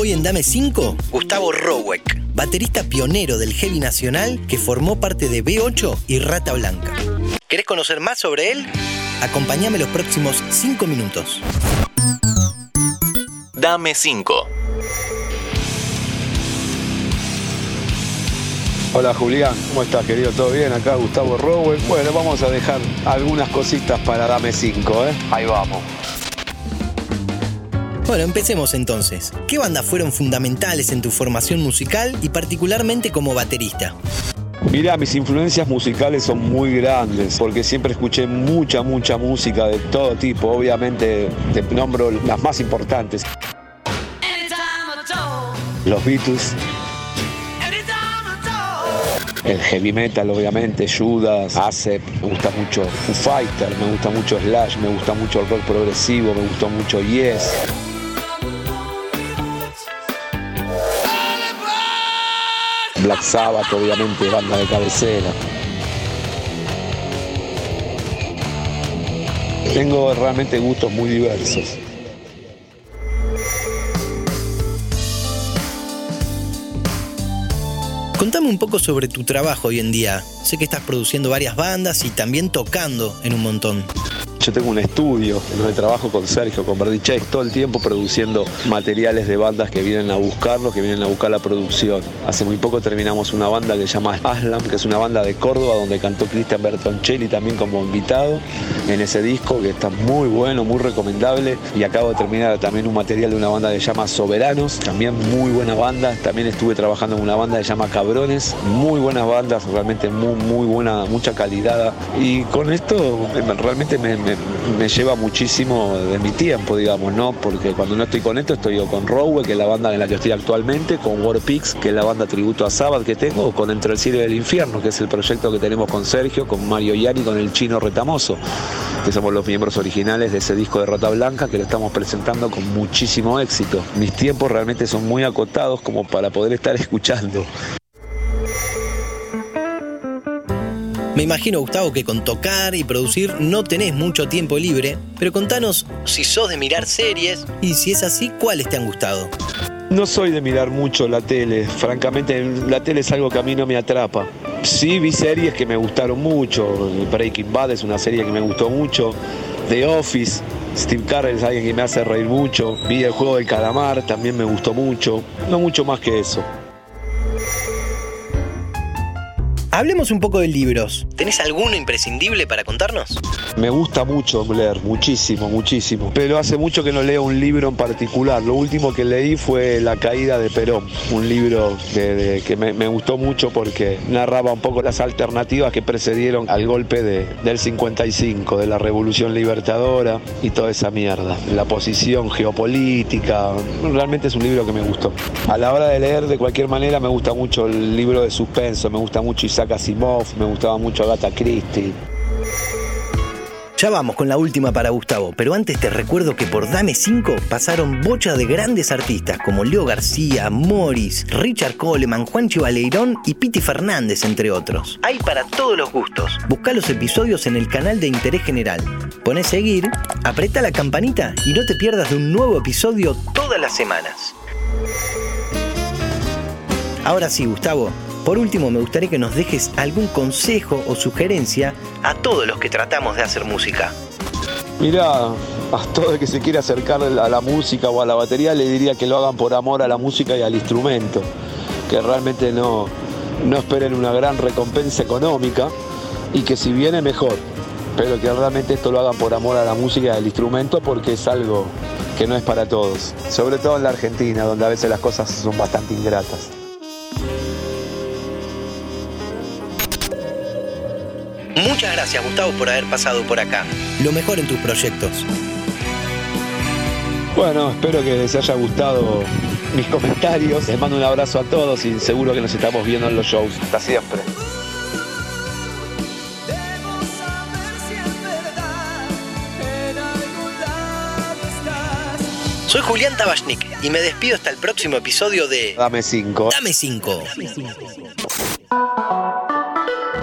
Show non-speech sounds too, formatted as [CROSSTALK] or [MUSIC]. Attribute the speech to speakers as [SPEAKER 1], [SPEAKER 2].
[SPEAKER 1] Hoy en Dame 5, Gustavo Rowek, baterista pionero del heavy nacional que formó parte de B8 y Rata Blanca. ¿Querés conocer más sobre él? Acompáñame los próximos 5 minutos.
[SPEAKER 2] Dame 5.
[SPEAKER 3] Hola Julián, ¿cómo estás querido? ¿Todo bien? Acá Gustavo Rowell. Bueno, vamos a dejar algunas cositas para Dame 5, ¿eh? Ahí vamos.
[SPEAKER 1] Bueno, empecemos entonces. ¿Qué bandas fueron fundamentales en tu formación musical y particularmente como baterista?
[SPEAKER 3] Mirá, mis influencias musicales son muy grandes, porque siempre escuché mucha, mucha música de todo tipo. Obviamente te nombro las más importantes. Los Beatles, el heavy metal, obviamente, Judas, Acep, me gusta mucho Foo Fighter, me gusta mucho Slash, me gusta mucho el rock progresivo, me gustó mucho Yes. Black Sabbath, obviamente, banda de cabecera. Tengo realmente gustos muy diversos.
[SPEAKER 1] Contame un poco sobre tu trabajo hoy en día. Sé que estás produciendo varias bandas y también tocando en un montón.
[SPEAKER 3] Yo tengo un estudio donde trabajo con Sergio, con Verdichais, todo el tiempo produciendo materiales de bandas que vienen a buscarlos, que vienen a buscar la producción. Hace muy poco terminamos una banda que se llama Aslam, que es una banda de Córdoba donde cantó Cristian Bertoncelli también como invitado en ese disco que está muy bueno, muy recomendable. Y acabo de terminar también un material de una banda que se llama Soberanos, también muy buena banda. También estuve trabajando en una banda que se llama Cabrones, muy buenas bandas, realmente muy, muy buena, mucha calidad. Y con esto realmente me me, lleva muchísimo de mi tiempo, digamos, ¿no? Porque cuando no estoy con esto, estoy con Rowe, que es la banda en la que estoy actualmente, con Warpix, que es la banda tributo a Sabbath que tengo, o con Entre el Cielo y el Infierno, que es el proyecto que tenemos con Sergio, con Mario Yani, con el chino Retamoso, que somos los miembros originales de ese disco de Rota Blanca, que lo estamos presentando con muchísimo éxito. Mis tiempos realmente son muy acotados como para poder estar [LAUGHS] escuchando.
[SPEAKER 1] Me imagino, Gustavo, que con tocar y producir no tenés mucho tiempo libre, pero contanos si sos de mirar series y si es así, ¿cuáles te han gustado?
[SPEAKER 3] No soy de mirar mucho la tele, francamente la tele es algo que a mí no me atrapa. Sí vi series que me gustaron mucho, Breaking Bad es una serie que me gustó mucho, The Office, Steve Carell es alguien que me hace reír mucho, vi el juego del calamar, también me gustó mucho, no mucho más que eso.
[SPEAKER 1] Hablemos un poco de libros. ¿Tenés alguno imprescindible para contarnos?
[SPEAKER 3] Me gusta mucho leer, muchísimo, muchísimo. Pero hace mucho que no leo un libro en particular. Lo último que leí fue La caída de Perón, un libro que me, gustó mucho porque narraba un poco las alternativas que precedieron al golpe del 55, de la Revolución Libertadora y toda esa mierda. La posición geopolítica. Realmente es un libro que me gustó. A la hora de leer, de cualquier manera, me gusta mucho el libro de suspenso, me gusta mucho Isaac Asimov, me gustaba mucho Agatha Christie.
[SPEAKER 1] Ya vamos con la última para Gustavo, pero antes te recuerdo que por Dame 5 pasaron bocha de grandes artistas como Leo García, Morris, Richard Coleman, Juancho Valeirón y Piti Fernández, entre otros. Hay para todos los gustos. Busca los episodios en el canal de Interés General. Pone seguir, apreta la campanita y no te pierdas de un nuevo episodio todas las semanas. Ahora sí, Gustavo, por último, me gustaría que nos dejes algún consejo o sugerencia a todos los que tratamos de hacer música.
[SPEAKER 3] Mira, a todo el que se quiera acercar a la música o a la batería le diría que lo hagan por amor a la música y al instrumento, que realmente no, no esperen una gran recompensa económica y que si viene mejor, pero que realmente esto lo hagan por amor a la música y al instrumento porque es algo que no es para todos, sobre todo en la Argentina, donde a veces las cosas son bastante ingratas.
[SPEAKER 1] Muchas gracias Gustavo por haber pasado por acá. Lo mejor en tus proyectos.
[SPEAKER 3] Bueno, espero que les haya gustado mis comentarios. Les mando un abrazo a todos y seguro que nos estamos viendo en los shows. Hasta siempre.
[SPEAKER 1] Soy Julián Tabachnik y me despido hasta el próximo episodio de
[SPEAKER 3] Dame 5.
[SPEAKER 1] Dame 5.